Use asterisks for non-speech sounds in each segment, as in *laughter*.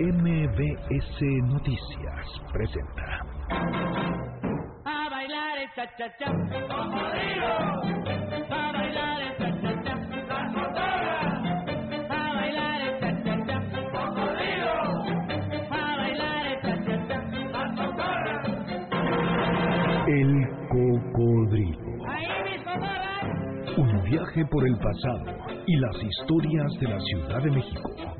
MBS Noticias presenta. A bailar el cha-cha-cha, cocodrilo. A bailar el las motoras. A bailar el cha-cha-cha, cocodrilo. A bailar el las motoras. El cocodrilo. Ahí mis motoras. Un viaje por el pasado y las historias de la Ciudad de México.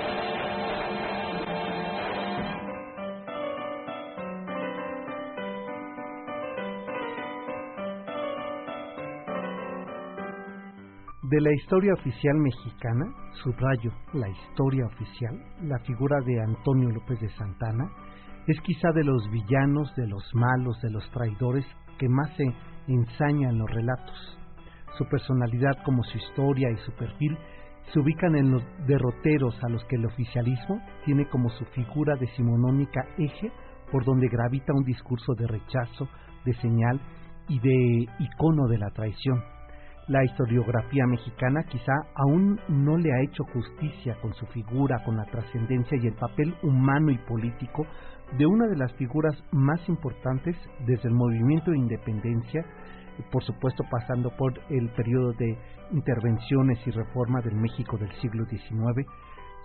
De la historia oficial mexicana, subrayo la historia oficial, la figura de Antonio López de Santana es quizá de los villanos, de los malos, de los traidores que más se ensaña en los relatos. Su personalidad como su historia y su perfil se ubican en los derroteros a los que el oficialismo tiene como su figura decimonónica eje por donde gravita un discurso de rechazo, de señal y de icono de la traición. La historiografía mexicana quizá aún no le ha hecho justicia con su figura, con la trascendencia y el papel humano y político de una de las figuras más importantes desde el movimiento de independencia, por supuesto pasando por el periodo de intervenciones y reforma del México del siglo XIX,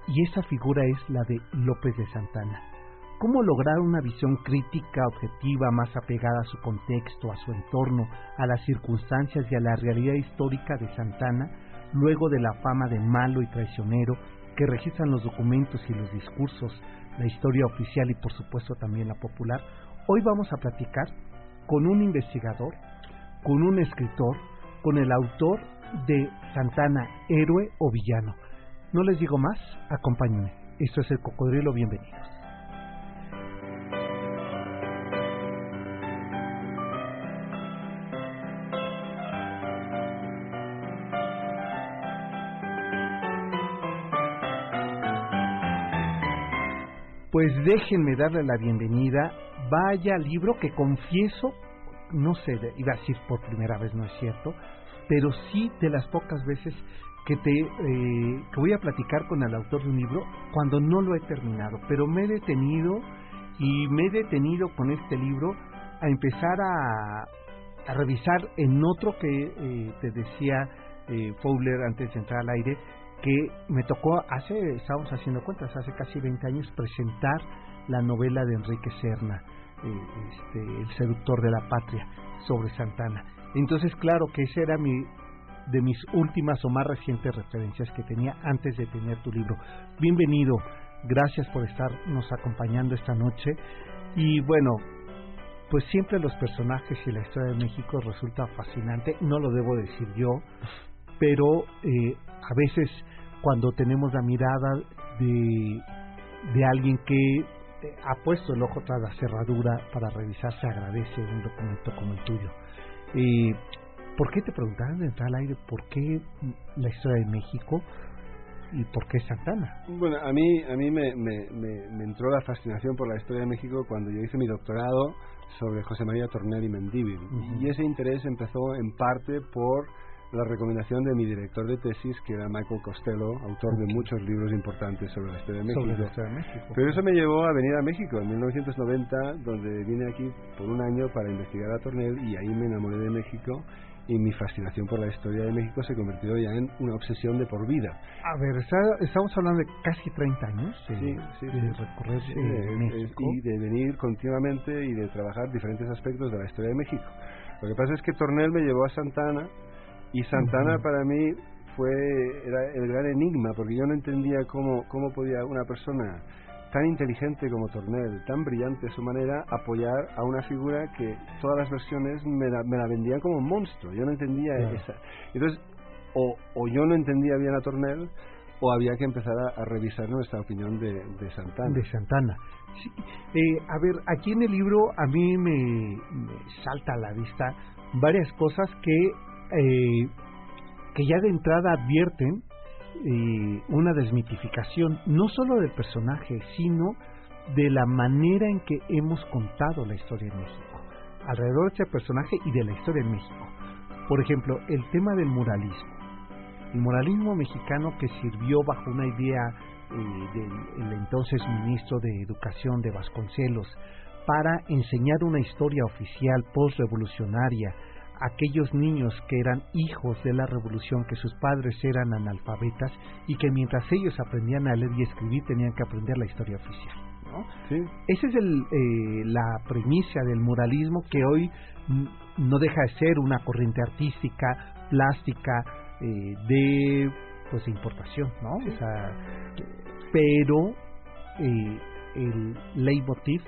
y esa figura es la de López de Santana. ¿Cómo lograr una visión crítica, objetiva, más apegada a su contexto, a su entorno, a las circunstancias y a la realidad histórica de Santana, luego de la fama de malo y traicionero que registran los documentos y los discursos, la historia oficial y por supuesto también la popular? Hoy vamos a platicar con un investigador, con un escritor, con el autor de Santana, héroe o villano. No les digo más, acompáñenme. Esto es el Cocodrilo, bienvenidos. Pues déjenme darle la bienvenida. Vaya libro que confieso, no sé, iba a decir por primera vez, no es cierto, pero sí de las pocas veces que te eh, que voy a platicar con el autor de un libro cuando no lo he terminado, pero me he detenido y me he detenido con este libro a empezar a, a revisar en otro que eh, te decía eh, Fowler antes de entrar al aire, que me tocó hace, estábamos haciendo cuentas, hace casi 20 años presentar la novela de Enrique Serna, eh, este, El seductor de la patria, sobre Santana. Entonces, claro que ese era mi de mis últimas o más recientes referencias que tenía antes de tener tu libro. Bienvenido, gracias por estarnos acompañando esta noche. Y bueno, pues siempre los personajes y la historia de México resulta fascinante, no lo debo decir yo, pero eh, a veces cuando tenemos la mirada de, de alguien que eh, ha puesto el ojo tras la cerradura para revisar, se agradece un documento como el tuyo. Eh, ¿Por qué te preguntaban de entrar al aire por qué la historia de México y por qué Santana? Bueno, a mí, a mí me, me, me, me entró la fascinación por la historia de México cuando yo hice mi doctorado sobre José María Tornel y Mendívil. Y ese interés empezó en parte por la recomendación de mi director de tesis, que era Michael Costello, autor de muchos libros importantes sobre la historia de México. Sobre la historia de México. Pero eso me llevó a venir a México en 1990, donde vine aquí por un año para investigar a Tornel y ahí me enamoré de México y mi fascinación por la historia de México se convirtió ya en una obsesión de por vida. A ver, estamos hablando de casi 30 años de, Sí, sí, de sí. recorrer Sí, México. y de venir continuamente y de trabajar diferentes aspectos de la historia de México. Lo que pasa es que Tornel me llevó a Santana y Santana para mí fue era el gran enigma porque yo no entendía cómo cómo podía una persona tan inteligente como Tornel, tan brillante a su manera, apoyar a una figura que todas las versiones me la, me la vendían como un monstruo. Yo no entendía Claro. esa. Entonces, o, o yo no entendía bien a Tornel, o había que empezar a, revisar nuestra opinión de, Santana. De Santana. Eh, a ver, aquí en el libro a mí me, salta a la vista varias cosas que, eh, que ya de entrada advierten eh, una desmitificación, no solo del personaje, sino de la manera en que hemos contado la historia en México, alrededor de ese personaje y de la historia en México. Por ejemplo, el tema del muralismo. El muralismo mexicano que sirvió bajo una idea eh, del entonces ministro de Educación de Vasconcelos para enseñar una historia oficial postrevolucionaria aquellos niños que eran hijos de la revolución, que sus padres eran analfabetas y que mientras ellos aprendían a leer y escribir tenían que aprender la historia oficial. ¿no? Esa es el, eh, la premisa del muralismo que hoy no deja de ser una corriente artística, plástica, eh, de pues importación, ¿no? pero eh, el leitmotiv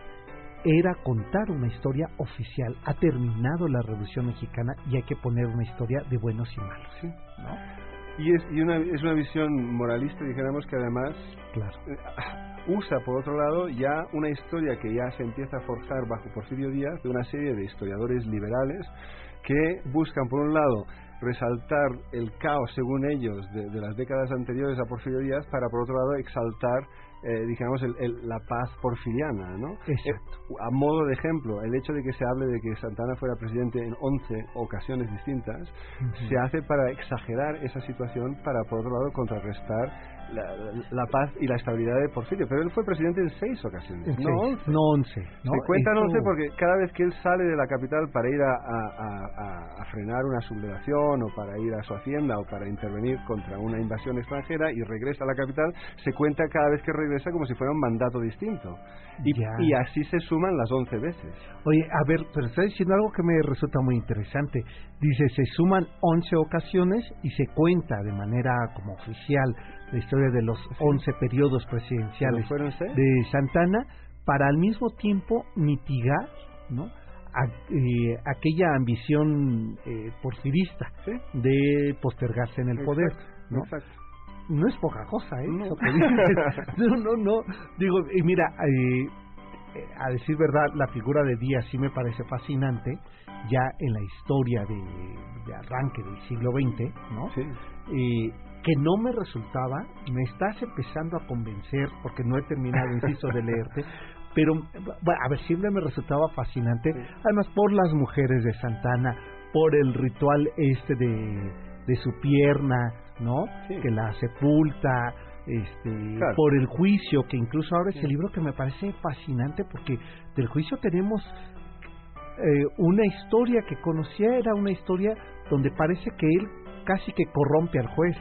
era contar una historia oficial. Ha terminado la Revolución Mexicana y hay que poner una historia de buenos y malos. ¿no? Y, es, y una, es una visión moralista, dijéramos, que además claro. Eh, usa, por otro lado, ya una historia que ya se empieza a forjar bajo Porfirio Díaz de una serie de historiadores liberales que buscan, por un lado, resaltar el caos, según ellos, de, de, las décadas anteriores a Porfirio Díaz, para por otro lado exaltar eh, digamos, el, la paz porfiriana, ¿no? Exacto. Eh, a modo de ejemplo, el hecho de que se hable de que Santana fuera presidente en 11 ocasiones distintas, se hace para exagerar esa situación, para, por otro lado, contrarrestar la, paz y la estabilidad de Porfirio. Pero él fue presidente en seis ocasiones, no once. No once. ¿no? Se cuentan once porque cada vez que él sale de la capital para ir a, a, a, frenar una sublevación o para ir a su hacienda o para intervenir contra una invasión extranjera y regresa a la capital, se cuenta cada vez que regresa como si fuera un mandato distinto. Y, y así se suman las once veces. Oye, a ver, pero está diciendo algo que me resulta muy interesante. Dice, se suman once ocasiones y se cuenta de manera como oficial la historia de los 11 periodos presidenciales de Santana para al mismo tiempo mitigar ¿no? Eh, aquella ambición eh, porfirista de postergarse en el poder. ¿no? no es poca cosa, ¿eh? No, *laughs* no, no. Digo, y mira, eh, a decir verdad, la figura de Díaz sí me parece fascinante, ya en la historia de, arranque del siglo XX, ¿no? Sí que no me resultaba, me estás empezando a convencer, porque no he terminado, insisto, de leerte, *laughs* pero a ver, siempre me resultaba fascinante, además por las mujeres de Santana, por el ritual este de, de su pierna, ¿no? Que la sepulta, este, por el juicio, que incluso ahora es el libro que me parece fascinante, porque del juicio tenemos eh, una historia que conocía, era una historia donde parece que él casi que corrompe al juez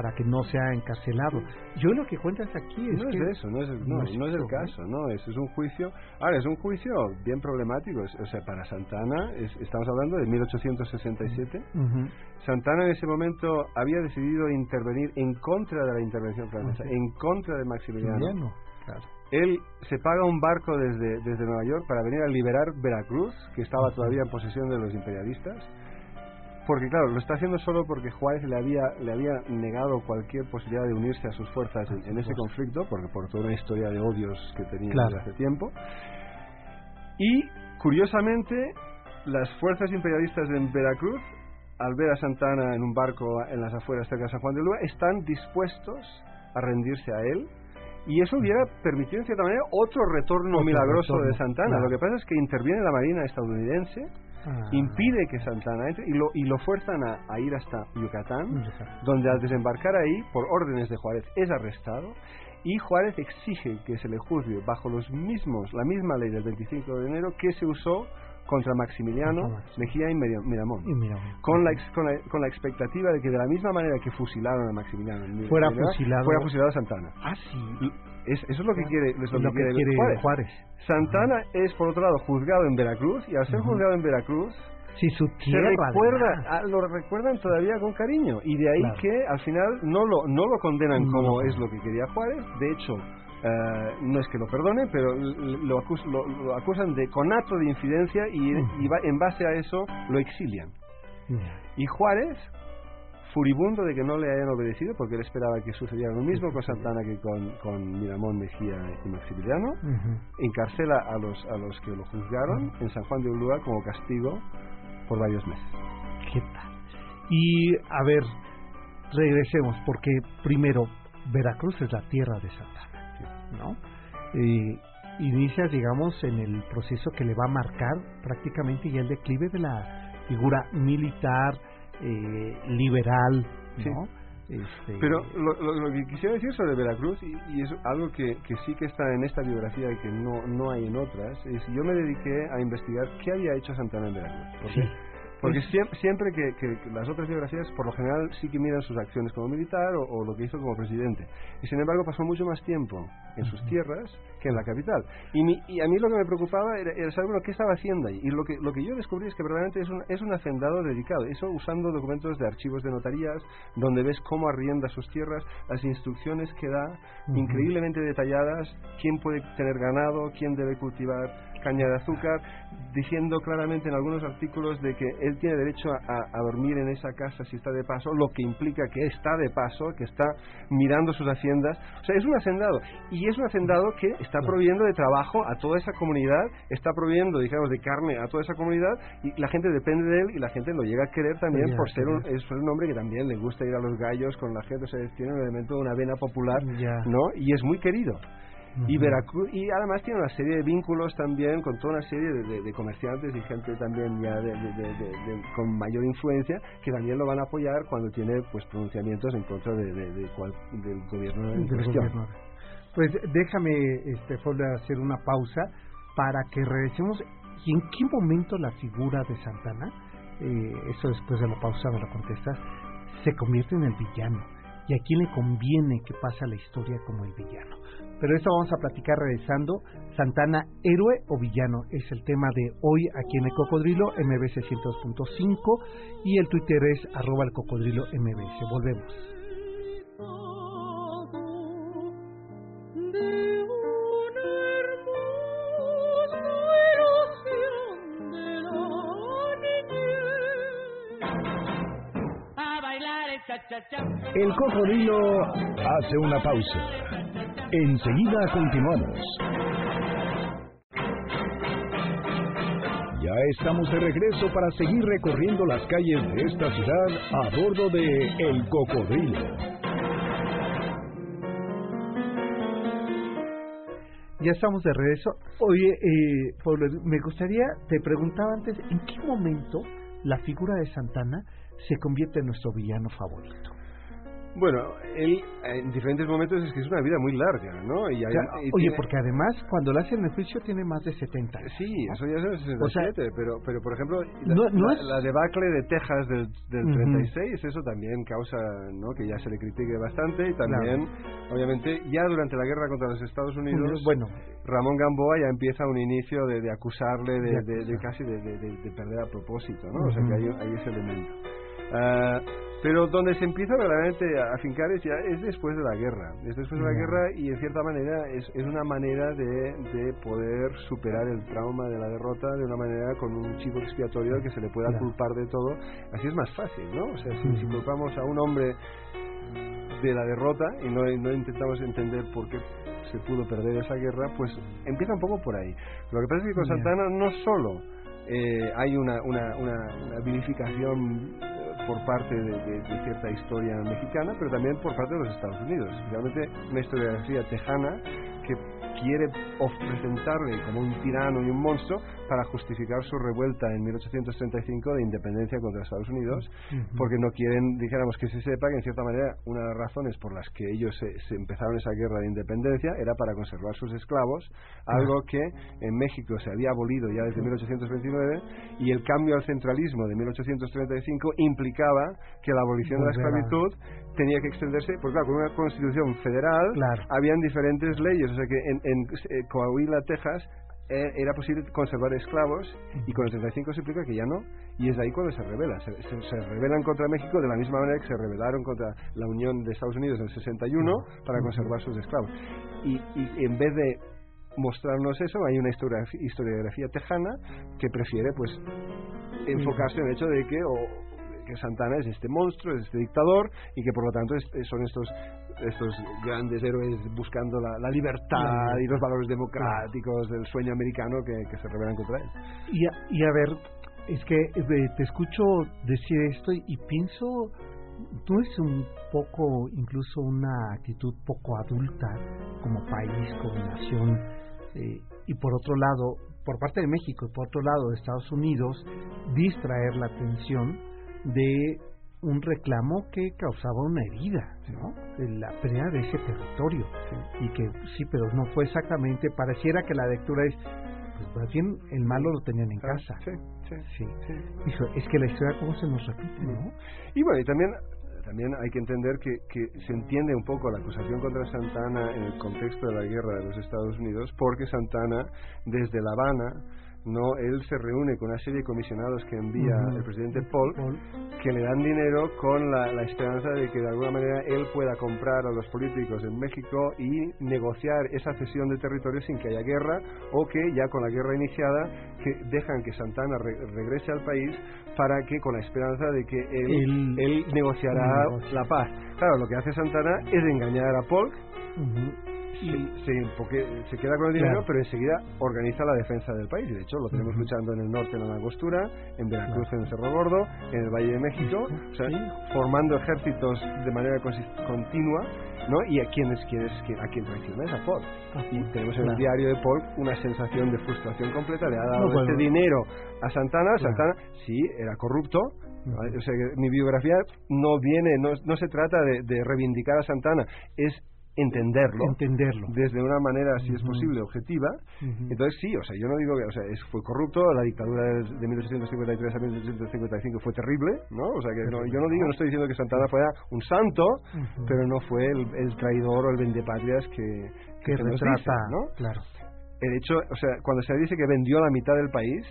para que no sea encarcelado. Yo lo que cuentas aquí es no es eso, no es, no, es, el caso, no, es, es un juicio, ahora es un juicio bien problemático, o sea, para Santana, estamos hablando de 1867, Santana en ese momento había decidido intervenir en contra de la intervención francesa, en contra de Maximiliano. Claro. Él se paga un barco desde, desde Nueva York para venir a liberar Veracruz, que estaba todavía en posesión de los imperialistas porque claro, lo está haciendo solo porque Juárez le había, le había negado cualquier posibilidad de unirse a sus fuerzas en, ese conflicto, porque por toda una historia de odios que tenía desde hace tiempo. Y curiosamente, las fuerzas imperialistas en Veracruz, al ver a Santana en un barco en las afueras cerca de San Juan de Lua, están dispuestos a rendirse a él. Y eso hubiera permitido en cierta manera otro retorno milagroso de Santana. Lo que pasa es que interviene la Marina estadounidense Ah. impide que Santana entre y lo, y lo fuerzan a, ir hasta Yucatán, donde al desembarcar ahí, por órdenes de Juárez, es arrestado y Juárez exige que se le juzgue bajo los mismos, la misma ley del 25 de enero que se usó contra Maximiliano Mejía y Miramón, Con, la, con, la, con, la, expectativa de que de la misma manera que fusilaron a Maximiliano fuera, fusilado, fuera fusilado a Santana. Ah, sí. Es, eso es lo que quiere, es lo, que, quiere, Juárez. Santana es, por otro lado, juzgado en Veracruz y al ser juzgado en Veracruz, si su tierra recuerda, ah, lo recuerdan todavía con cariño. Y de ahí que al final no lo no lo condenan como es lo que quería Juárez. De hecho eh, no es que lo perdone pero lo, lo, acusan de conato de infidencia y, en base a eso lo exilian y Juárez furibundo de que no le hayan obedecido, porque él esperaba que sucediera lo mismo con Santana que con, con Miramón, Mejía y Maximiliano. Encarcela a los, a los que lo juzgaron en San Juan de Ulúa como castigo por varios meses. ¿Qué tal? Y a ver, regresemos, porque primero, Veracruz es la tierra de Santana, ¿no? Eh, inicia, digamos, en el proceso que le va a marcar prácticamente ya el declive de la figura militar, eh, liberal, ¿no? Este... Pero lo, que quisiera decir sobre Veracruz, y, es algo que, que, sí que está en esta biografía y que no, no hay en otras, es yo me dediqué a investigar qué había hecho Santana en Veracruz. Sí. Porque siempre, que, las otras biografías, por lo general, sí que miran sus acciones como militar o, lo que hizo como presidente. Y sin embargo, pasó mucho más tiempo en sus tierras que en la capital. Y, y a mí lo que me preocupaba era, saber bueno, qué estaba haciendo ahí. Y lo que, lo que yo descubrí es que verdaderamente es un, es un hacendado dedicado. Eso usando documentos de archivos de notarías, donde ves cómo arrienda sus tierras, las instrucciones que da, increíblemente detalladas, quién puede tener ganado, quién debe cultivar caña de azúcar, diciendo claramente en algunos artículos de que él tiene derecho a, dormir en esa casa si está de paso, lo que implica que está de paso, que está mirando sus haciendas. O sea, es un hacendado. Y es un hacendado que está proveyendo de trabajo a toda esa comunidad, está proveyendo, digamos, de carne a toda esa comunidad y la gente depende de él y la gente lo llega a querer también por ser un, es un hombre que también le gusta ir a los gallos con la gente, o sea, tiene un elemento de una vena popular, ¿no? Y es muy querido. Y Veracruz y además tiene una serie de vínculos también con toda una serie de, comerciantes y gente también ya de, con mayor influencia que también lo van a apoyar cuando tiene pues pronunciamientos en contra de, cual, del gobierno en cuestión. Pues déjame este hacer una pausa para que regresemos y en qué momento la figura de Santana eh, eso después de la pausa me lo contestas se convierte en el villano y a quién le conviene que pase la historia como el villano pero eso vamos a platicar regresando. Santana, héroe o villano, es el tema de hoy aquí en el Cocodrilo, MBC 102.5 y el Twitter es arroba el cocodrilo MBC. Volvemos. El cocodrilo hace una pausa. Enseguida continuamos. Ya estamos de regreso para seguir recorriendo las calles de esta ciudad a bordo de El Cocodrilo. Ya estamos de regreso. Oye, eh, me gustaría, te preguntaba antes, ¿en qué momento la figura de Santana se convierte en nuestro villano favorito? Bueno, él en diferentes momentos es que es una vida muy larga, ¿no? Y oye, porque además cuando lo hacen el juicio tiene más de 70 años. Sí, eso ya es 67, pero, pero por ejemplo, la, debacle de Texas del, del 36, eso también causa ¿no? que ya se le critique bastante y también, obviamente, ya durante la guerra contra los Estados Unidos, bueno, Ramón Gamboa ya empieza un inicio de, acusarle de, casi de, perder a propósito, ¿no? O sea que hay, hay ese elemento. Uh, pero donde se empieza verdaderamente a afincar es, ya, es después de la guerra. Es después de la guerra y en cierta manera es, es una manera de, de, poder superar el trauma de la derrota de una manera con un chivo expiatorio que se le pueda culpar de todo. Así es más fácil, ¿no? O sea, si, culpamos a un hombre de la derrota y no, no intentamos entender por qué se pudo perder esa guerra, pues empieza un poco por ahí. Lo que pasa es que con Santana no solo eh, hay una, una, una vilificación por parte de, cierta historia mexicana, pero también por parte de los Estados Unidos. Realmente una historiografía tejana que quiere presentarle como un tirano y un monstruo para justificar su revuelta en 1835 de independencia contra Estados Unidos, porque no quieren, dijéramos, que se sepa que en cierta manera una de las razones por las que ellos se, empezaron esa guerra de independencia era para conservar sus esclavos, algo que en México se había abolido ya desde 1829 y el cambio al centralismo de 1835 implicaba que la abolición de la esclavitud tenía que extenderse, porque claro, con una constitución federal habían diferentes leyes, o sea que en, en eh, Coahuila, Texas, era posible conservar esclavos y con el 35 se explica que ya no y es ahí cuando se revela. Se, se, rebelan contra México de la misma manera que se rebelaron contra la Unión de Estados Unidos en el 61 para conservar sus esclavos. Y, y en vez de mostrarnos eso hay una historiografía, tejana que prefiere pues enfocarse en el hecho de que o, que Santana es este monstruo, es este dictador y que por lo tanto son estos estos grandes héroes buscando la, libertad y los valores democráticos del sueño americano que, se rebelan contra él. Y y a ver, es que eh, te escucho decir esto y, pienso, ¿no es un poco, incluso una actitud poco adulta como país, como nación? Eh, y por otro lado, por parte de México y por otro lado de Estados Unidos, distraer la atención de un reclamo que causaba una herida, ¿no? La pérdida de ese territorio. Y que sí, pero no fue exactamente, pareciera que la lectura es, pues más bien el malo lo tenían en casa. Sí, sí, sí. Es que la historia cómo se nos repite, ¿no? Y bueno, y también también hay que entender que, que, se entiende un poco la acusación contra Santana en el contexto de la guerra de los Estados Unidos, porque Santana, desde La Habana, no él se reúne con una serie de comisionados que envía el presidente Paul, que le dan dinero con la, esperanza de que de alguna manera él pueda comprar a los políticos en México y negociar esa cesión de territorio sin que haya guerra o que ya con la guerra iniciada que dejan que Santana regrese al país para que con la esperanza de que él, él, negociará la paz. Claro, lo que hace Santana es engañar a Paul sí, porque se queda con el dinero, pero enseguida organiza la defensa del país. De hecho, lo tenemos luchando en el norte en la Angostura, en Veracruz en Cerro Gordo, en el Valle de México, o sea, formando ejércitos de manera continua, ¿no? Y a quienes quieres a quien traiciona es a Paul. y tenemos en el diario de Paul una sensación de frustración completa. Le ha dado este dinero a Santana. Santana sí era corrupto, o sea, mi biografía no viene, no, no se trata de, de, reivindicar a Santana, es entenderlo, entenderlo desde una manera, si es posible, objetiva. Entonces sí, o sea, yo no digo que, o sea, fue corrupto, la dictadura de 1853 a 1855 fue terrible, ¿no? O sea, que yo no digo, no estoy diciendo que Santana fuera un santo, pero no fue el, traidor o el vendepatrias que, que, que retrata, ¿no? Claro. El hecho, o sea, cuando se dice que vendió la mitad del país,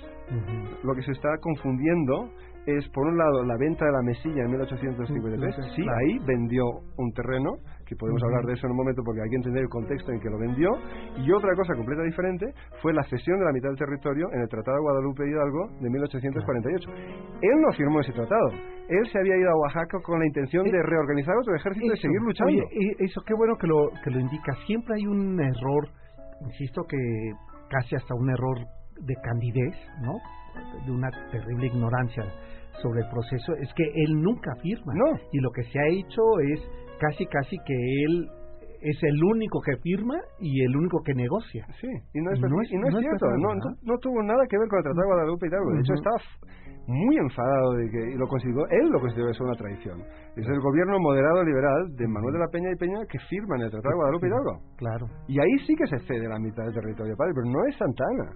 lo que se está confundiendo es, por un lado, la venta de la mesilla en 1853. Sí, ahí vendió un terreno, que podemos hablar de eso en un momento porque hay que entender el contexto en que lo vendió. Y otra cosa completa diferente fue la cesión de la mitad del territorio en el Tratado de Guadalupe Hidalgo de 1848. Él no firmó ese tratado. Él se había ido a Oaxaca con la intención de reorganizar otro ejército y seguir luchando. Oye, eso, qué bueno que lo, que lo indica. Siempre hay un error, insisto que casi hasta un error de candidez, ¿no? De una terrible ignorancia sobre el proceso es que él nunca firma. No. Y lo que se ha hecho es casi, casi que él es el único que firma y el único que negocia. Sí, y no es, y no es, cierto, no, no, tuvo nada que ver con el Tratado de Guadalupe y tal. De hecho, estaba muy enfadado de que y lo consideró, él lo consideró eso una traición. Es el gobierno moderado liberal de Manuel de la Peña y Peña que firma en el Tratado de Guadalupe Hidalgo. Claro. Y ahí sí que se cede la mitad del territorio padre, pero no es Santana.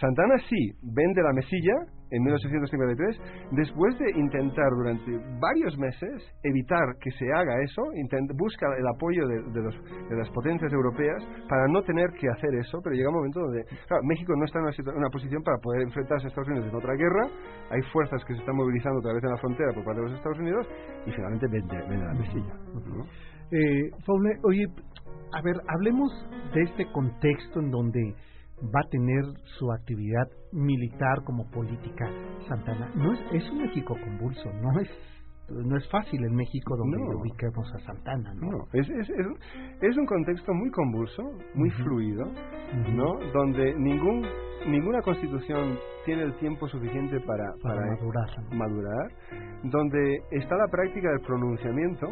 Santana sí vende la mesilla en 1853, después de intentar durante varios meses evitar que se haga eso, busca el apoyo de, de, las potencias europeas para no tener que hacer eso, pero llega un momento donde México no está en una, posición para poder enfrentarse a Estados Unidos en otra guerra, hay fuerzas que se están movilizando a través de la frontera por parte de los Estados Unidos y finalmente vende, la mesilla. Eh, oye, a ver, hablemos de este contexto en donde va a tener su actividad militar como política Santana. No es, es un México convulso, no es no es fácil en México donde ubiquemos a Santana, ¿no? es, es, es, un contexto muy convulso, muy fluido, ¿no? Donde ningún ninguna constitución tiene el tiempo suficiente para, para, madurar, madurar, donde está la práctica del pronunciamiento,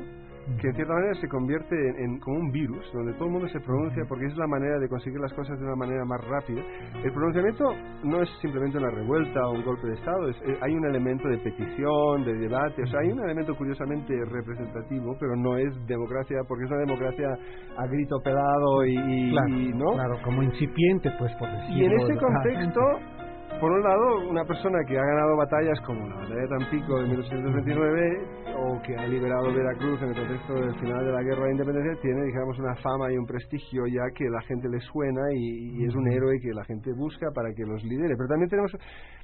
que en cierta manera se convierte en, como un virus, donde todo el mundo se pronuncia porque es la manera de conseguir las cosas de una manera más rápida. El pronunciamiento no es simplemente una revuelta o un golpe de Estado, es, eh, hay un elemento de petición, de debate, o sea, hay un elemento curiosamente representativo, pero no es democracia porque es una democracia a grito pelado y, claro, ¿no? Claro, como incipiente, pues, por decirlo. Y en ese contexto por un lado, una persona que ha ganado batallas como la batalla de Tampico en 1829 o que ha liberado Veracruz en el contexto del final de la guerra de independencia tiene, digamos, una fama y un prestigio ya que la gente le suena y, es un héroe que la gente busca para que los lidere. Pero también tenemos,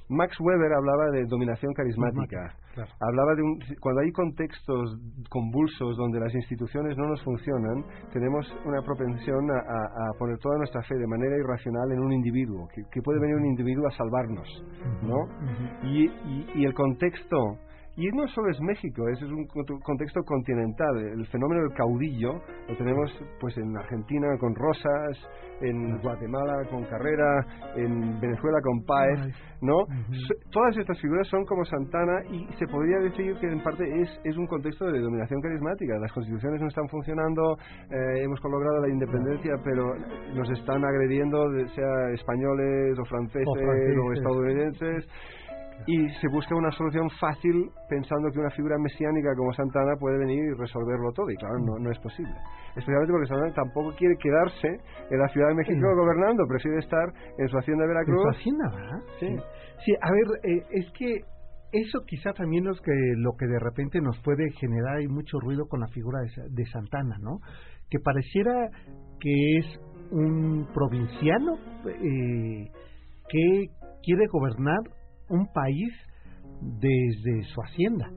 Max Weber hablaba de dominación carismática. Hablaba de un, cuando hay contextos convulsos donde las instituciones no nos funcionan, tenemos una propensión a, poner toda nuestra fe de manera irracional en un individuo, que, puede venir un individuo a salvarnos, ¿no? y, y el contexto Y no solo es México, ese es un contexto continental. El fenómeno del caudillo lo tenemos pues en Argentina con Rosas, en Guatemala con Carrera, en Venezuela con Páez, ¿no? Todas estas figuras son como Santana y se podría decir que en parte es, es un contexto de dominación carismática. Las constituciones no están funcionando, eh, hemos logrado la independencia, pero nos están agrediendo, sea españoles o franceses o estadounidenses y se busca una solución fácil pensando que una figura mesiánica como Santana puede venir y resolverlo todo. Y claro no, no es posible. Especialmente porque Santana tampoco quiere quedarse en la Ciudad de México gobernando prefiere estar en su hacienda de Veracruz en su hacienda ¿verdad? sí. Sí a ver eh, es que eso quizá también es que lo que de repente nos puede generar hay mucho ruido con la figura de, de Santana no que pareciera que es un provinciano eh, que quiere gobernar un país desde su hacienda.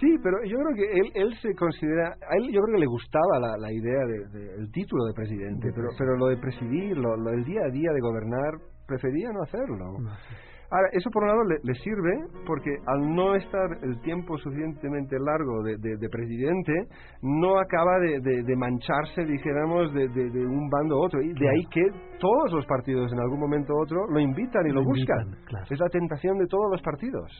Sí, pero yo creo que él, él se considera, a él yo creo que le gustaba la, la idea del título de presidente, pero, pero lo de presidir, lo, lo, el día a día de gobernar, prefería no hacerlo. Ahora, eso por un lado le, sirve porque al no estar el tiempo suficientemente largo de, presidente, no acaba de, mancharse, dijéramos, de, un bando u otro. Y de ahí que todos los partidos en algún momento u otro lo invitan y lo, buscan. Es la tentación de todos los partidos.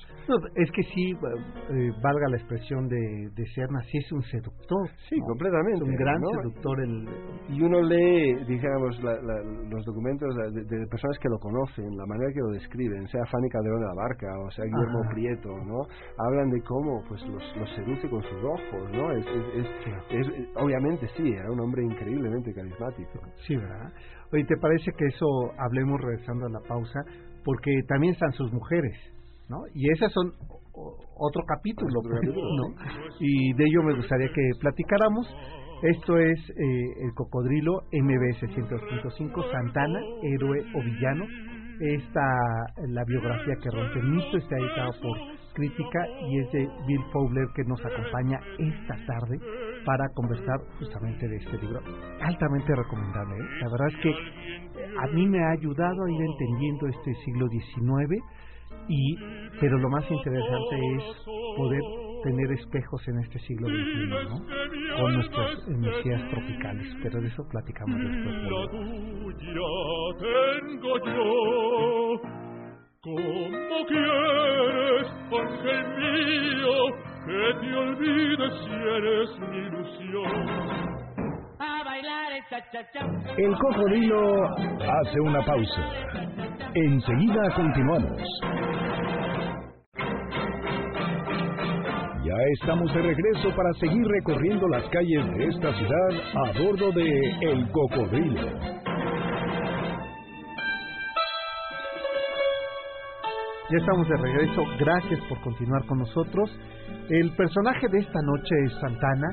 es que sí, eh, valga la expresión de, de Serna, sí es un seductor. Sí, completamente. Es un gran seductor. El... Y uno lee, dijéramos, los documentos de, personas que lo conocen, la manera que lo describen, sea Fanny Calderón de la Barca, o sea, Guillermo Prieto, ¿no? Hablan de cómo pues los, los seduce con sus ojos, ¿no? Es, es, obviamente sí, era un hombre increíblemente carismático. Sí, ¿verdad? Oye, ¿te parece que eso hablemos regresando a la pausa? Porque también están sus mujeres, ¿no? Y esas son otro capítulo, *laughs* ¿no? Y de ello me gustaría que platicáramos. Esto es eh, el cocodrilo MBS 102.5, Santana, héroe o villano, esta, la biografía que rompe el mito está editado por Crítica y es de Bill Fowler que nos acompaña esta tarde para conversar justamente de este libro. Altamente recomendable. ¿eh? La verdad es que a mí me ha ayudado a ir entendiendo este siglo XIX y pero lo más interesante es poder tener espejos en este siglo XXI, ¿no? Con nuestros mesías tropicales, pero de eso platicamos después. tengo yo. ¿Cómo quieres, ángel mío, que te olvides si eres mi ilusión? A bailar el cha-cha-cha. El cocodrilo hace una pausa. Enseguida continuamos. Ya estamos de regreso para seguir recorriendo las calles de esta ciudad a bordo de El Cocodrilo. Ya estamos de regreso, gracias por continuar con nosotros. El personaje de esta noche es Santana,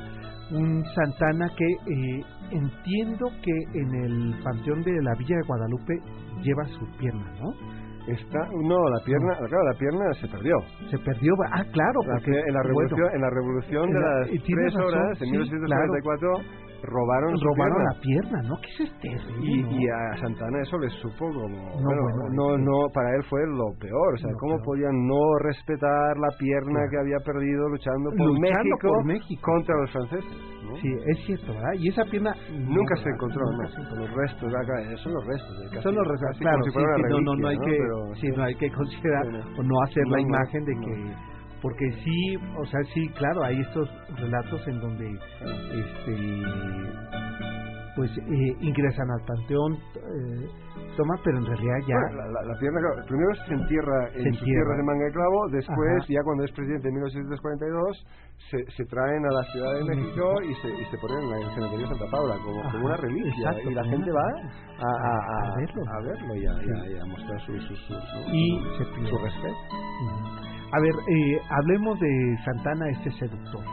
un Santana que eh, entiendo que en el panteón de la Villa de Guadalupe lleva su pierna, ¿no? Está, no, la pierna, claro, la pierna se perdió. Se perdió, ah, claro, porque en la revolución, en la revolución de las tres horas, en 1944, robaron robaron la pierna, ¿no? ¿Qué es este? Y, y, a Santana eso le supo como no, no, no, para él fue lo peor, o sea, cómo podían no respetar la pierna que había perdido luchando por, México, por México contra los franceses. Sí, es cierto, ¿verdad? Y esa pierna nunca se encontró, los restos acá, son los restos Son los restos, claro, sí, no, no, no hay que, sí, no hay que considerar o no hacer la imagen de que porque sí, o sea, sí, claro, hay estos relatos en donde este pues eh, ingresan al panteón, eh, toma, pero en realidad ya... la, pierna, primero se entierra en su tierra de manga de clavo, después, ya cuando es presidente en 1942, se, se traen a la Ciudad de México y se, y se ponen en el cementerio de Santa Paula como, como una reliquia. y la gente va a, a, a, verlo. a verlo y a, mostrar su, su, su, y su respeto. A ver, eh, hablemos de Santana, este seductor,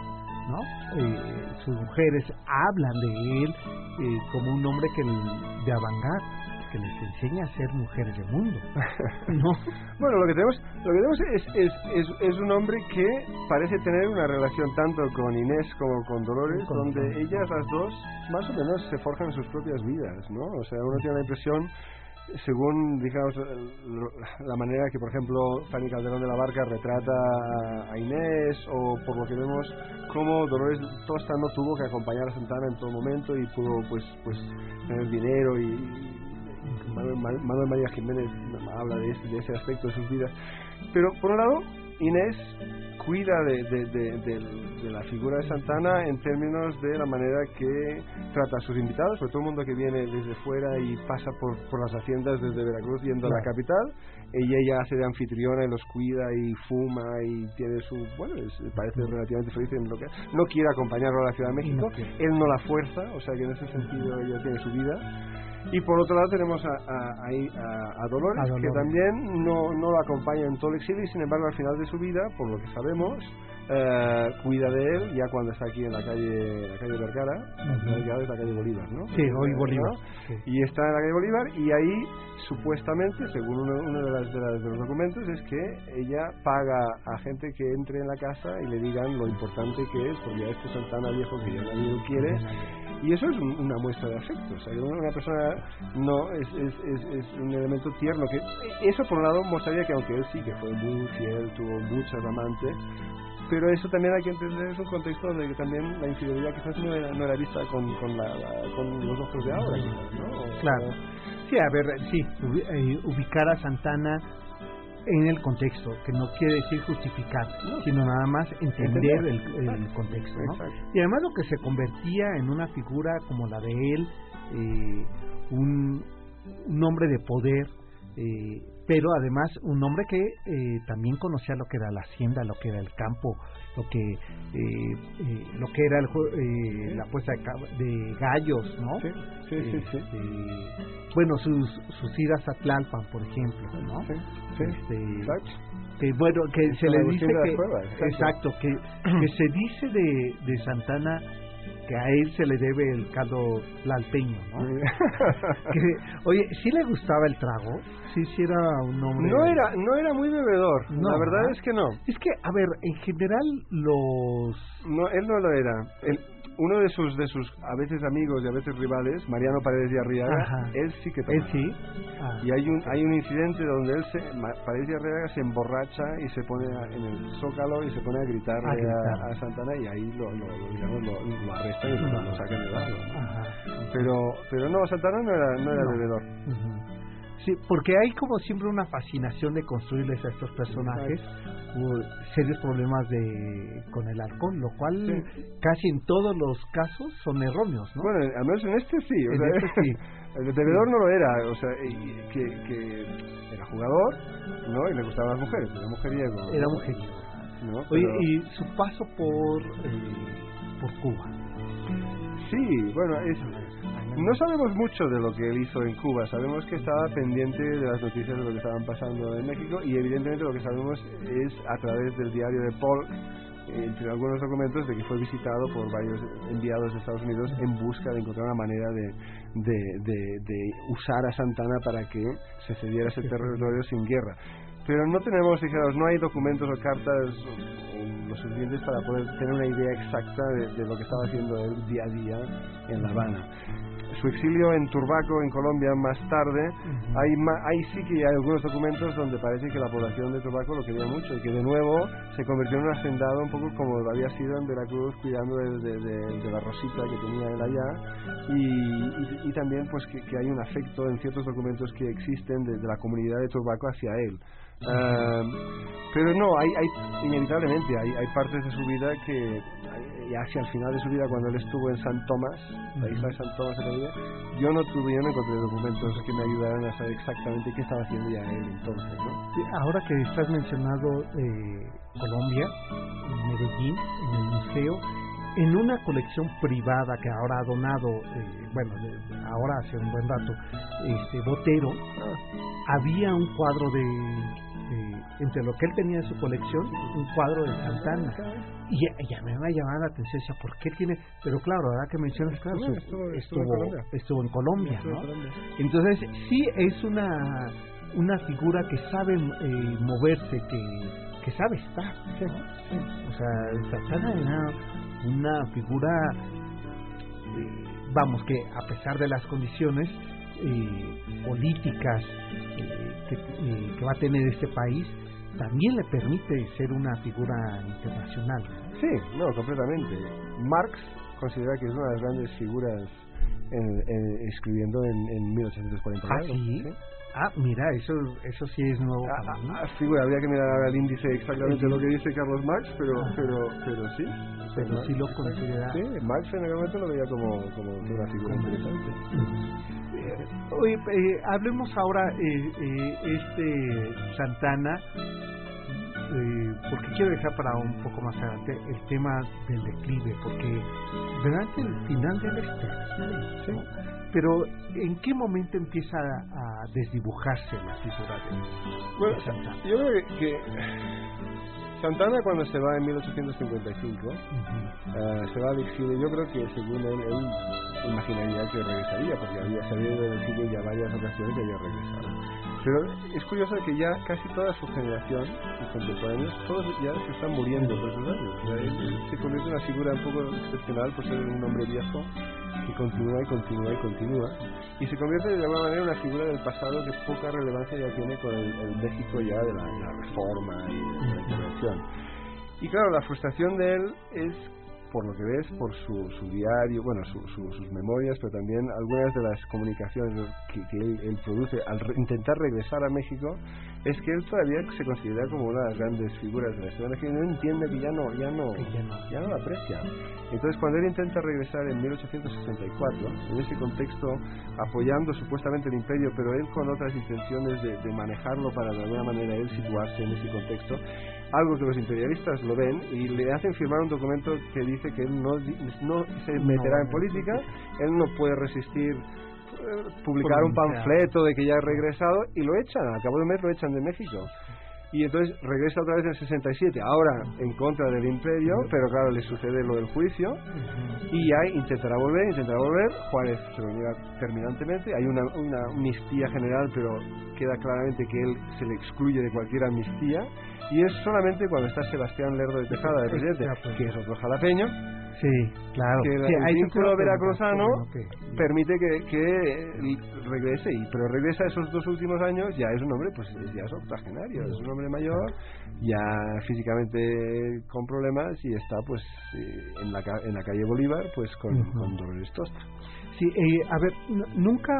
¿no? Eh, sus mujeres hablan de él eh, como un hombre que de avangar que les enseña a ser mujeres de mundo. *laughs* ¿no? bueno, lo que tenemos, lo que tenemos es, es, es, es, un hombre que parece tener una relación tanto con Inés como con Dolores, donde ellas las dos más o menos se forjan sus propias vidas, ¿no? O sea, uno tiene la impresión según, digamos, la manera que, por ejemplo, Fanny Calderón de la Barca retrata a Inés, o por lo que vemos, cómo Dolores Tosta no tuvo que acompañar a Santana en todo momento y pudo, pues, pues tener dinero y, Manuel, María Jiménez habla de ese, de ese aspecto de sus vidas. Pero, por un lado, Inés cuida de, de, la figura de Santana en términos de la manera que trata a sus invitados, sobre todo el mundo que viene desde fuera y pasa por, por las haciendas desde Veracruz yendo a la capital. Ella ya hace de anfitriona y los cuida y fuma y tiene su. Bueno, parece relativamente feliz en lo que. No quiere acompañarlo a la Ciudad de México, él no la fuerza, o sea que en ese sentido ella tiene su vida y por otro lado tenemos a, a, a, Dolores, que también no, no lo acompaña en todo el exilio y sin embargo al final de su vida, por lo que sabemos, eh, cuida de él ya cuando está aquí en la calle la calle Vergara, ya es la calle Bolívar, ¿no? Sí, hoy Bolívar. Y está en la calle Bolívar y ahí supuestamente, según uno, de, las, de, los documentos, es que ella paga a gente que entre en la casa y le digan lo importante que es, porque ya este Santana viejo que ya nadie lo quiere y eso es una muestra de afecto. O sea, una persona no es, es, es, un elemento tierno. que Eso, por un lado, mostraría que aunque él sí que fue muy fiel, tuvo muchas amantes, pero eso también hay que entender, es un contexto donde también la infidelidad quizás no era, no era vista con, con, la, con los ojos de ahora, ¿no? claro. Sí, a ver, sí, eh, ubicar a Santana en el contexto, que no quiere decir justificar, sino nada más entender el, contexto. ¿no? Y además lo que se convertía en una figura como la de él, eh, un, un, hombre de poder, eh, pero además un hombre que eh, también conocía lo que era la hacienda, lo que era el campo, lo que eh, eh, lo que era el, la puesta de, gallos, ¿no? Sí, sí, sí, este, bueno, sus, sus idas a Tlalpan, por ejemplo, ¿no? Sí, sí. Este, que bueno, que se le dice que exacto, que, que se dice de, de Santana que a él se le debe el caldo lalpeño, ¿no? *laughs* que, oye, ¿sí le gustaba el trago? Sí, sí era un hombre... No era, no era muy bebedor, la verdad es que no. Es que, a ver, en general los... No, él no lo era. Él, uno de sus de sus a veces amigos y a veces rivales, Mariano Paredes de Arriaga, él sí que toma. Él sí. Ah. Y hay un hay un incidente donde él se Paredes de Arriaga se emborracha y se pone en el zócalo y se pone a gritarle a, Santana y ahí lo lo, digamos, lo, arrestan y lo, sacan de lado. Pero pero no, Santana no era no era bebedor. Sí, porque hay como siempre una fascinación de construirles a estos personajes serios problemas de con el alcohol, lo cual casi en todos los casos son erróneos, ¿no? Bueno, al menos en este sí, en este sí. *laughs* El bebedor no lo era, o sea, que, que era jugador, ¿no? Y le gustaban las mujeres, era mujeriego. Era mujeriego. ¿no? Oye, y su paso por, eh, por Cuba. Sí, bueno, es no sabemos mucho de lo que él hizo en Cuba, sabemos que estaba pendiente de las noticias de lo que estaban pasando en México y evidentemente lo que sabemos es a través del diario de Paul, entre algunos documentos, de que fue visitado por varios enviados de Estados Unidos en busca de encontrar una manera de, de, usar a Santana para que se cediera ese territorio sin guerra. Pero no tenemos, digamos, no hay documentos o cartas lo suficientes para poder tener una idea exacta de, lo que estaba haciendo él día a día en La Habana su exilio en Turbaco, en Colombia, más tarde, hay, hay sí que hay algunos documentos donde parece que la población de Turbaco lo quería mucho y que de nuevo se convirtió en un hacendado un poco como lo había sido en Veracruz, cuidando de, de, la rosita que tenía él allá. Y, y, también pues que, que, hay un afecto en ciertos documentos que existen de, la comunidad de Turbaco hacia él. Pero no, hay, hay inevitablemente hay, hay partes de su vida que y hacia el final de su vida cuando él estuvo en San Tomás, la isla de San Tomás en la vida, yo no tuve, yo no encontré documentos que me ayudaran a saber exactamente qué estaba haciendo ya él entonces. ¿no? ahora que estás mencionando eh, Colombia, Medellín, en el museo, en una colección privada que ahora ha donado, eh, bueno, ahora hace un buen rato, este Botero, había un cuadro de, entre lo que él tenía en su colección, un cuadro de Santana y ya, me va a llamar la atención, ¿por qué tiene? Pero claro, ahora que mencionas, claro, estuvo, estuvo, en Colombia, ¿no? Entonces, sí es una, una figura que sabe eh, moverse, que, que sabe estar. O sea, Santana era una figura, eh, vamos, que a pesar de las condiciones, eh, políticas eh, que, eh, que va a tener este país, también le permite ser una figura internacional. Sí, no, completamente. Marx considera que es una de las grandes figuras en- en- escribiendo en, en 1840. Ah, ¿sí? Ah, mira, eso eso sí es nuevo Ah, para mí. ah, figura, habría que mirar el índice exactamente lo que dice Carlos Marx, pero Ah. pero pero sí. Pero Marx sí lo considera. Sí, Marx en aquel momento lo veía como, como una figura interesante. Eh, Oye, eh, hablemos ahora eh, eh, este Santana, eh, porque quiero dejar para un poco más adelante el tema del declive, porque verdad que el final de la historia, ¿no? Pero ¿en qué momento empieza a, a desdibujarse la figura de, Bueno, de Santana? yo creo que, que Santana cuando se va en 1855 Ujú. Ah, se va al exilio. Yo creo que según él, él imaginaría que regresaría, porque había salido del exilio ya varias ocasiones y había regresado. Pero es curioso que ya casi toda su generación y contemporáneos, todos ya se están muriendo por sus años. Se convierte en una figura un poco excepcional por ser un hombre viejo que continúa y continúa y continúa. Y se convierte de alguna manera en una figura del pasado que poca relevancia ya tiene con el, el México ya de la, la reforma y de la intervención. Y claro, la frustración de él es, por lo que ves, por su, su diario, bueno, su- su- sus memorias, pero también algunas de las comunicaciones que, que él, él produce al re- intentar regresar a México, es que él todavía se considera como una de las grandes figuras de la México y no entiende que ya no, ya no, Que ya no. ya no la aprecia. Entonces, cuando él intenta regresar en 1864, en ese contexto, apoyando supuestamente el imperio, pero él con otras intenciones de, de manejarlo para de alguna manera él situarse en ese contexto, algo que los imperialistas lo ven y le hacen firmar un documento que dice que él no, no se meterá en política, él no puede resistir eh, publicar un panfleto de que ya ha regresado y lo echan, al cabo de un mes lo echan de México. Y entonces regresa otra vez en el 67, ahora en contra del imperio, pero claro, le sucede lo del juicio y ahí intentará volver, intentará volver, Juárez se lo niega terminantemente, hay una, una amnistía general, pero queda claramente que él se le excluye de cualquier amnistía, y es solamente cuando está Sebastián Lerdo de Tejada de presidente, Exacto. que es otro jalapeño, Sí, claro. que Sí, el vínculo que- veracruzano que- permite que, que regrese, y pero regresa esos dos últimos años, ya es un hombre, pues ya es octogenario, es un hombre mayor, ya físicamente con problemas y está pues eh, en la, en la calle Bolívar pues con, Ujú. con Dolores Tosta. Sí, eh, a ver, nunca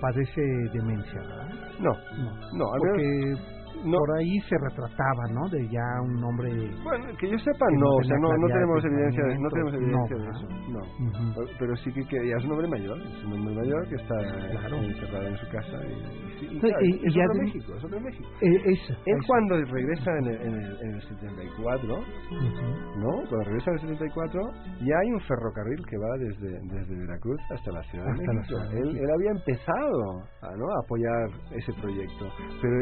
padece demencia, ¿verdad? No, No, no, al porque menos no. por ahí se retrataba, ¿no? De ya un hombre... Bueno, que yo sepa, Que no no, o sea, no, no de tenemos evidencia de, no tenemos evidencia de No, eso, no. Ujú. Pero- Pero sí que, que ya es un hombre mayor, es un hombre mayor que está Claro. encerrado en su casa y, y- y claro, y- es ya otro de- México, es otro México. Eh, eso, Él eso. cuando regresa en el, en el, en el 74, Ujú. ¿no? Cuando regresa en el 74, ya hay un ferrocarril que va desde, desde Veracruz hasta la Ciudad de Hasta la México. Ciudad de él, él había empezado a, ¿no? a apoyar ese proyecto, pero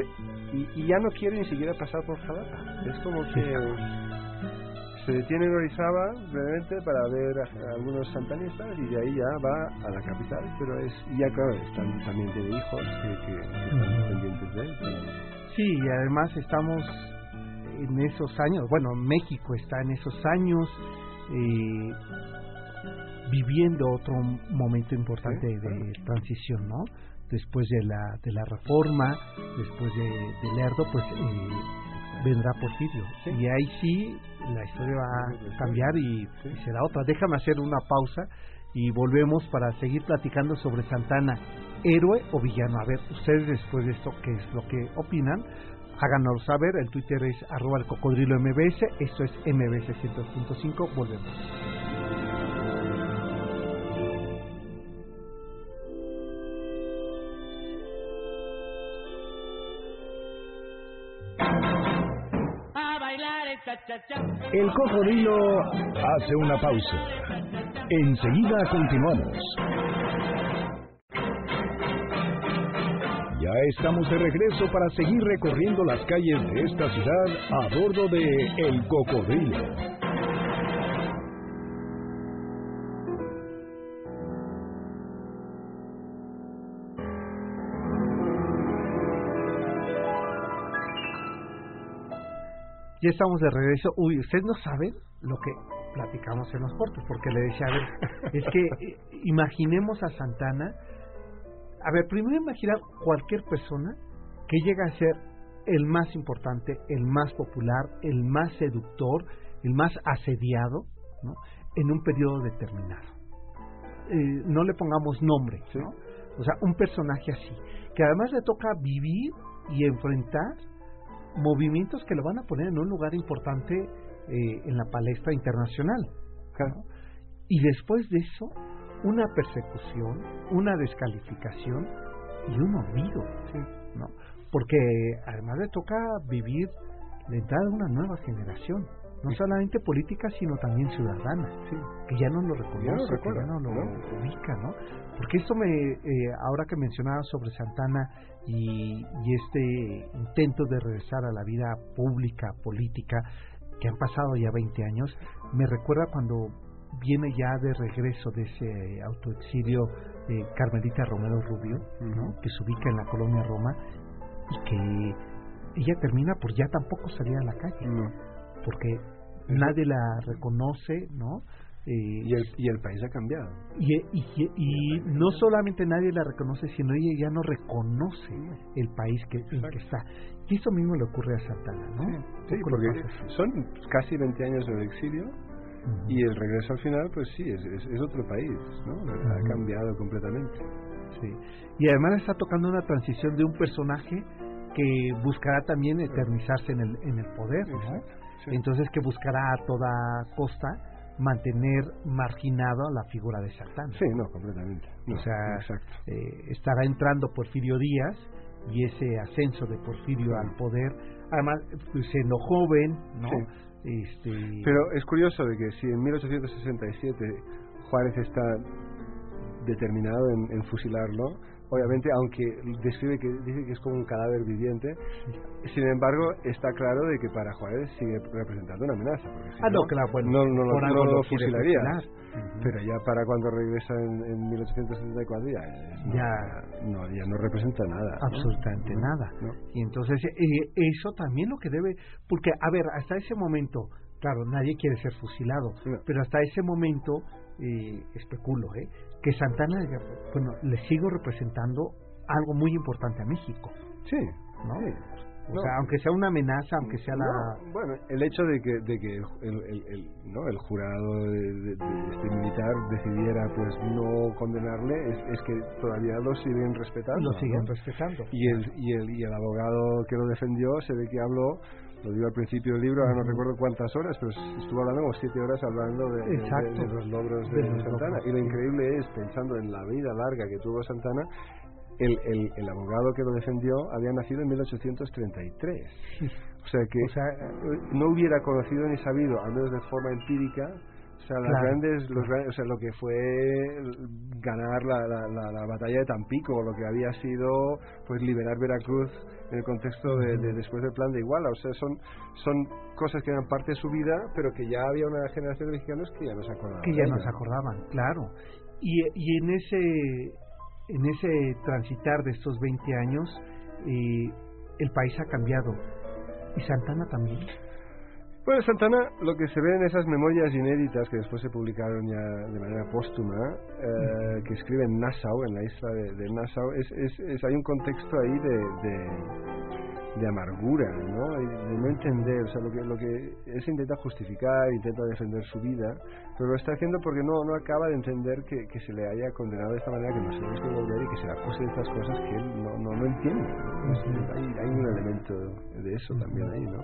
y, y ya no quiere ni siquiera pasar por Jalapa. Es como que se detiene en Orizaba brevemente para ver a, a algunos santanistas y de ahí ya va a la capital, pero es ya claro, están, también tiene hijos que, que- que están pendientes de él. Sí, y además estamos en esos años, bueno, México está en esos años eh, viviendo otro momento importante Sí, de transición, ¿no? Después de la, de la reforma, después de, de Lerdo, pues eh, vendrá Porfirio. Sí. Y ahí sí la historia va a cambiar y, y será otra. Déjame hacer una pausa y volvemos para seguir platicando sobre Santana, héroe o villano. A ver, ustedes después de esto, ¿qué es lo que opinan? Háganos saber, el Twitter es arroba el cocodrilo MBS, esto es MBS 100.5, volvemos. El cocodrilo hace una pausa. Enseguida continuamos. Ya estamos de regreso para seguir recorriendo las calles de esta ciudad a bordo de El Cocodrilo. Ya estamos de regreso. Uy, ustedes no saben lo que platicamos en los cortes, porque le decía, a ver, es que *laughs* eh, imaginemos a Santana a ver, primero imaginar cualquier persona que llega a ser el más importante, el más popular, el más seductor, el más asediado, ¿no? En un periodo determinado. Eh, no le pongamos nombre, ¿no? O sea, un personaje así, que además le toca vivir y enfrentar movimientos que lo van a poner en un lugar importante eh, en la palestra internacional. Y después de eso, una persecución, una descalificación y un olvido. ¿no? Porque además le toca vivir la entrada de una nueva generación no solamente política, sino también ciudadana, que ya no lo reconoce, que ya no lo ubica, ¿no? Porque esto me, eh, ahora que mencionaba sobre Santana y, y, este intento de regresar a la vida pública, política, que han pasado ya 20 años, me recuerda cuando viene ya de regreso de ese autoexilio eh, Carmelita Romero Rubio, ¿no? que se ubica en la colonia Roma y que ella termina por ya tampoco salir a la calle porque nadie la reconoce, ¿no? Eh, y, el, y el país ha cambiado. Y, y, no solamente nadie la reconoce, sino ella ya no reconoce el país que, en que está. Y eso mismo le ocurre a Santana, ¿no? Sí, porque son casi 20 años de exilio y el regreso al final, pues sí, es, es, otro país, ¿no? Ha cambiado completamente. Sí. Y además está tocando una transición de un personaje que buscará también eternizarse en el, en el poder, ¿no? Entonces que buscará a toda costa mantener marginado a la figura de Satán. Sí, no, completamente. o sea, eh, estará entrando Porfirio Díaz y ese ascenso de Porfirio al poder, además pues, siendo joven, ¿no? Este... Pero es curioso de que si en 1867 Juárez está determinado en fusilarlo, obviamente, aunque describe que dice que es como un cadáver viviente, sin embargo, está claro de que para Juárez sigue representando una amenaza. ah, no, claro, bueno, no, no, no, lo fusilaría. Pero ya para cuando regresa en, en 1874 ya, ya, no, ya no representa nada. Absolutamente nada. Y entonces, eh, eso también lo que debe, porque, a ver, hasta ese momento, claro, nadie quiere ser fusilado, pero hasta ese momento, eh, especulo, ¿eh? Que Santana, bueno, le sigo representando algo muy importante a México. Sí, ¿no? O sea, aunque sea una amenaza, aunque sea la... bueno, el hecho de que, de que el, el, ¿no? el jurado de, este militar decidiera pues no condenarle es, es, que todavía lo siguen respetando. Lo siguen respetando. Y el, y, el, y el abogado que lo defendió se ve que habló lo digo al principio del libro, ahora no recuerdo cuántas horas, pero estuvo hablando como siete horas hablando de, los logros de, Santana. Y lo increíble es, pensando en la vida larga que tuvo Santana, el, el, el, abogado que lo defendió había nacido en 1833. O sea que no hubiera conocido ni sabido, al menos de forma empírica, o sea, las grandes, los o sea, lo que fue ganar la, la, la, batalla de Tampico, o lo que había sido pues liberar Veracruz en el contexto de, después del plan de Iguala. O sea, son, son cosas que eran parte de su vida, pero que ya había una generación de mexicanos que ya no se acordaban. Que ya no se acordaban, claro. Y, y en ese en ese transitar de estos 20 años, eh, el país ha cambiado. ¿Y Santana también? Bueno, Santana, lo que se ve en esas memorias inéditas que después se publicaron ya de manera póstuma, eh, que escribe en Nassau, en la isla de, Nassau, es, es, hay un contexto ahí de, de, amargura, ¿no? de no entender, o sea, lo que, lo que es intenta justificar, intenta defender su vida, pero lo está haciendo porque no, no acaba de entender que, que se le haya condenado de esta manera, que no se le volver y que se le acuse de estas cosas que él no, no, no entiende. Hay, hay un elemento de eso también ahí, ¿no?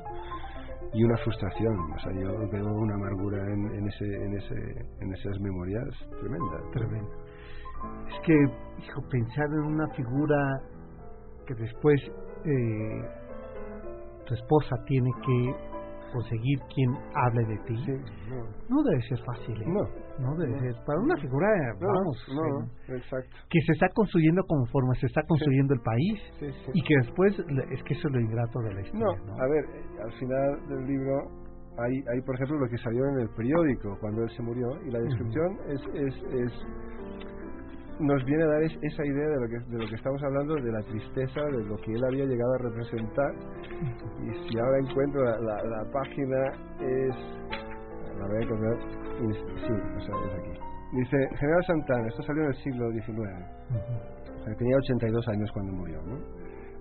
Y una frustración. O sea, yo veo una amargura en, en, ese, en, ese, en esas memorias tremenda. Tremenda. Es que, hijo, pensar en una figura que después eh, tu esposa tiene que conseguir quien hable de ti, no. debe ser fácil. ¿eh? No. No debe ser. Para una figura, vamos, exacto. que se está construyendo conforme se está construyendo el país y que después, es que eso es lo ingrato de la historia. No, a ver, al final del libro hay, hay, por ejemplo, lo que salió en el periódico cuando él se murió y la descripción es, es, es nos viene a dar esa idea de lo, que, de lo que estamos hablando, de la tristeza, de lo que él había llegado a representar. Y si ahora encuentro la, la, página, es. La voy a encontrar. Sí, o sea, es aquí. Dice: General Santana, esto salió en el siglo XIX. tenía 82 años cuando murió. ¿no?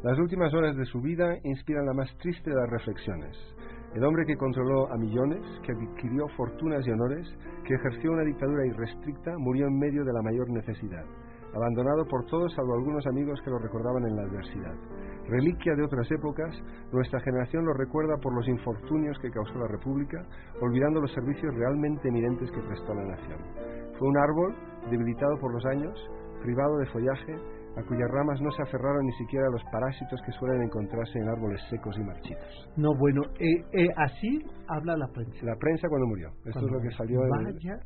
Las últimas horas de su vida inspiran la más triste de las reflexiones. El hombre que controló a millones, que adquirió fortunas y honores, que ejerció una dictadura irrestricta, murió en medio de la mayor necesidad, abandonado por todos salvo algunos amigos que lo recordaban en la adversidad. Reliquia de otras épocas, nuestra generación lo recuerda por los infortunios que causó la República, olvidando los servicios realmente eminentes que prestó la nación. Fue un árbol debilitado por los años, privado de follaje, a cuyas ramas no se aferraron ni siquiera los parásitos que suelen encontrarse en árboles secos y marchitos. No, bueno, eh, eh, así habla la prensa. La prensa cuando murió. Esto es lo que salió en... Vaya.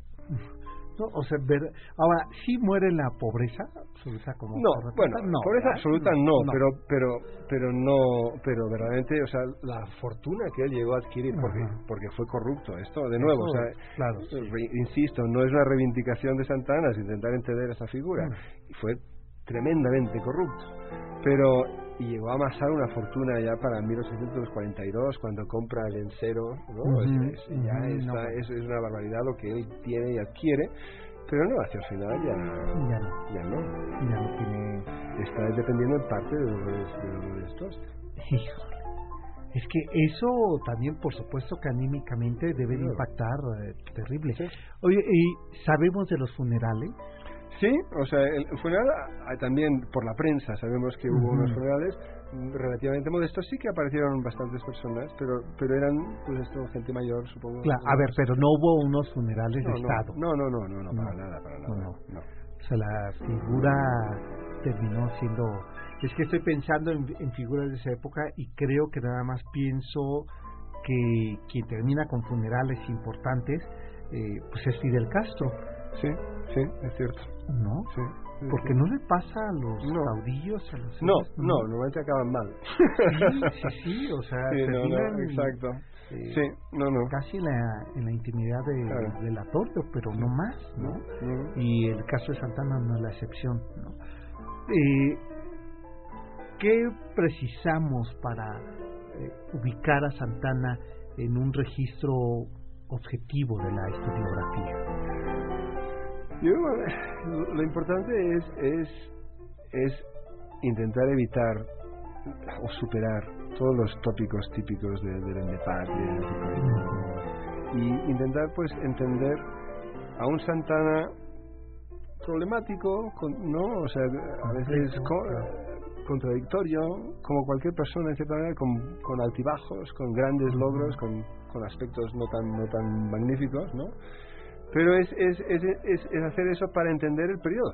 No, o sea, ver, ahora, ¿sí muere la pobreza absoluta como No, bueno, no, pobreza ¿verdad? absoluta no, pero pero pero no, pero verdaderamente, o sea, la fortuna que él llegó a adquirir porque Ajá. porque fue corrupto. Esto de nuevo, Eso, o sea, claro. re- insisto, no es una reivindicación de Santana, es intentar entender esa figura. Y fue tremendamente corrupto. Pero y llegó a amasar una fortuna ya para 1842 cuando compra el encero, ¿no? Ujú, Es- es- ya no. es, es una barbaridad lo que él tiene y adquiere, pero no, hacia el final ya, Ya no, ya no. ya no tiene... Está dependiendo en parte de los de. Híjole. Es que eso también, por supuesto, que anímicamente debe de Claro. impactar eh, terrible. Sí. Oye, ¿y sabemos de los funerales? Sí, o sea, el funeral ah, también por la prensa sabemos que hubo unos funerales mm, relativamente modestos, sí que aparecieron bastantes personas, pero pero eran pues esto gente mayor, supongo. Claro, a ver, pero no hubo unos funerales no, de no, Estado. No, no, no, no, no, para No. nada, para nada. no. O sea, la figura terminó siendo... Es que estoy pensando en, en figuras de esa época y creo que nada más pienso que quien termina con funerales importantes eh, pues es Fidel Castro, Sí, sí, es cierto. ¿no? Sí. sí, Porque sí. no le pasa a los No. caudillos, a los... No, no, normalmente acaban mal. Sí, sí, sí, o sea, Sí, no, no, exacto. eh, Sí, no, no. casi en la, en la intimidad de, Claro. del pero no más, ¿no? No. Y el caso de Santana no es la excepción, ¿no? Eh, ¿Qué precisamos para eh, ubicar a Santana en un registro objetivo de la historiografía? Yo, lo- importante es, es, es intentar evitar o superar todos los tópicos típicos de, endepatria, del anticomunismo, y intentar pues entender a un Santana problemático, con, ¿no? O sea, a veces co- contradictorio, como cualquier persona en cierta manera, con, con altibajos, con grandes logros, con, con aspectos no tan, no tan magníficos, ¿no? Pero es, es, es, es, hacer eso para entender el periodo.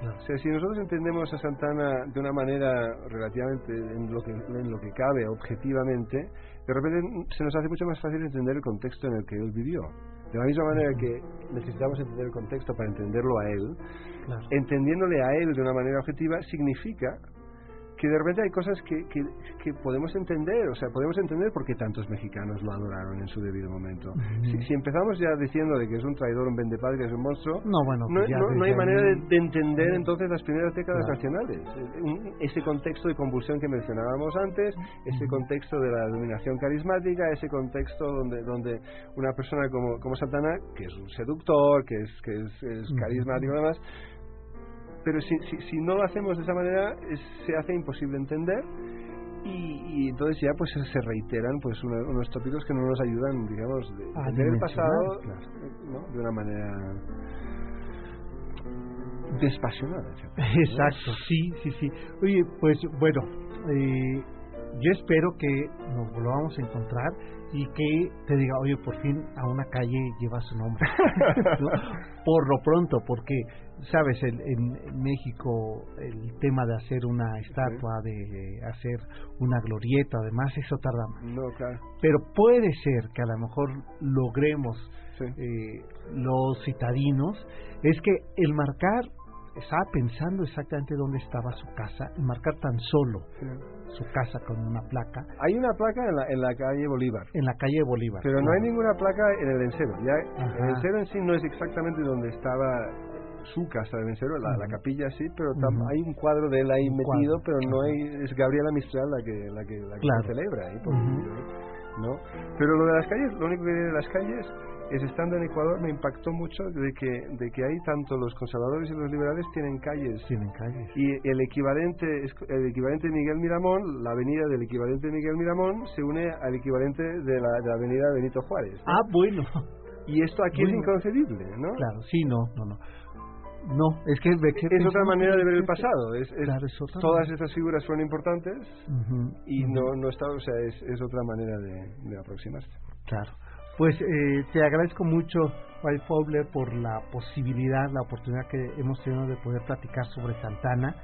Claro. O sea, si nosotros entendemos a Santana de una manera relativamente en lo que, en lo que cabe, objetivamente, de repente se nos hace mucho más fácil entender el contexto en el que él vivió. De la misma manera que necesitamos entender el contexto para entenderlo a él, Claro. entendiéndole a él de una manera objetiva significa que de repente hay cosas que, que, que podemos entender, o sea, podemos entender por qué tantos mexicanos lo adoraron en su debido momento. Si, si empezamos ya diciendo de que es un traidor, un vendepadre, es un monstruo, No, bueno, no, pues no- no hay manera de, de entender entonces las primeras décadas Claro. nacionales. Eh, Ese contexto de convulsión que mencionábamos antes, ese contexto de la dominación carismática, ese contexto donde, donde una persona como, como Santana, que es un seductor, que es, que es, es carismático y demás, pero si, si, si no lo hacemos de esa manera, es- se hace imposible entender. Y, y entonces ya pues se reiteran pues una- unos tópicos que no nos ayudan digamos de A entender el pasado claro. ¿no? de una manera desapasionada ¿cierto? Exacto, sí, sí, sí. Oye, pues bueno, eh, yo espero que nos volvamos a encontrar y que te diga, oye, por fin a una calle lleva su nombre. *laughs* ¿no? Por lo pronto, porque, sabes, el- en, México el tema de hacer una estatua, de hacer una glorieta, además, eso tarda más. no claro Pero puede ser que a lo mejor logremos sí eh, los citadinos es que el marcar estaba pensando exactamente dónde estaba su casa, el marcar tan solo sí. Su casa con una placa hay una placa en la, en la calle Bolívar en la calle Bolívar. pero no hay ninguna placa en el encero ya Ajá. el encero en sí no es exactamente donde estaba su casa de encero la, la capilla sí pero hay un cuadro de él ahí Un metido cuadro. pero no hay es Gabriela Mistral la que la que la que Claro. celebra ahí por- no pero lo de las calles lo único que tiene de las calles es estando en Ecuador me impactó mucho de que, de que ahí tanto los conservadores y los liberales tienen calles. Tienen calles. Y el equivalente, el equivalente Miguel Miramón, la avenida del equivalente Miguel Miramón, se une al equivalente de la, de la avenida Benito Juárez. Ah, bueno. Y esto aquí es inconcebible, ¿no? Claro, sí, no, no, no. No, es que... es otra manera de ver el pasado. Es, claro, es otra todas estas figuras fueron importantes y no, no está, o sea, es, es otra manera de, de aproximarse. Claro. Pues eh, te agradezco mucho, Wild Fowler, por la posibilidad, la oportunidad que hemos tenido de poder platicar sobre Santana.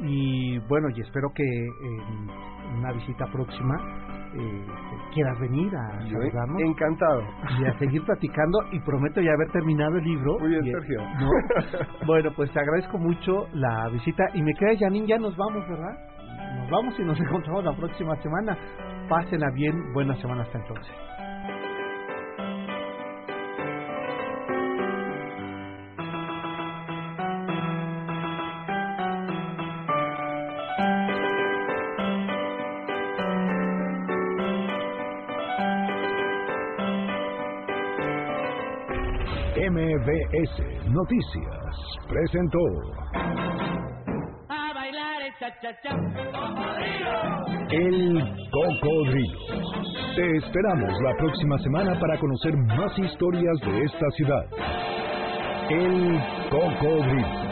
Y bueno, y espero que en una visita próxima eh, quieras venir a saludarnos. Encantado. Y a seguir platicando y prometo ya haber terminado el libro. Muy bien, Sergio. *laughs* bueno, pues te agradezco mucho la visita y me queda Janine, ya nos vamos, ¿verdad? Nos vamos y nos *laughs* encontramos la próxima semana. Pásenla bien, buena semana hasta entonces. MBS Noticias presentó A bailar el cha-cha-cha. El Cocodrilo. Te esperamos la próxima semana para conocer más historias de esta ciudad. El Cocodrilo.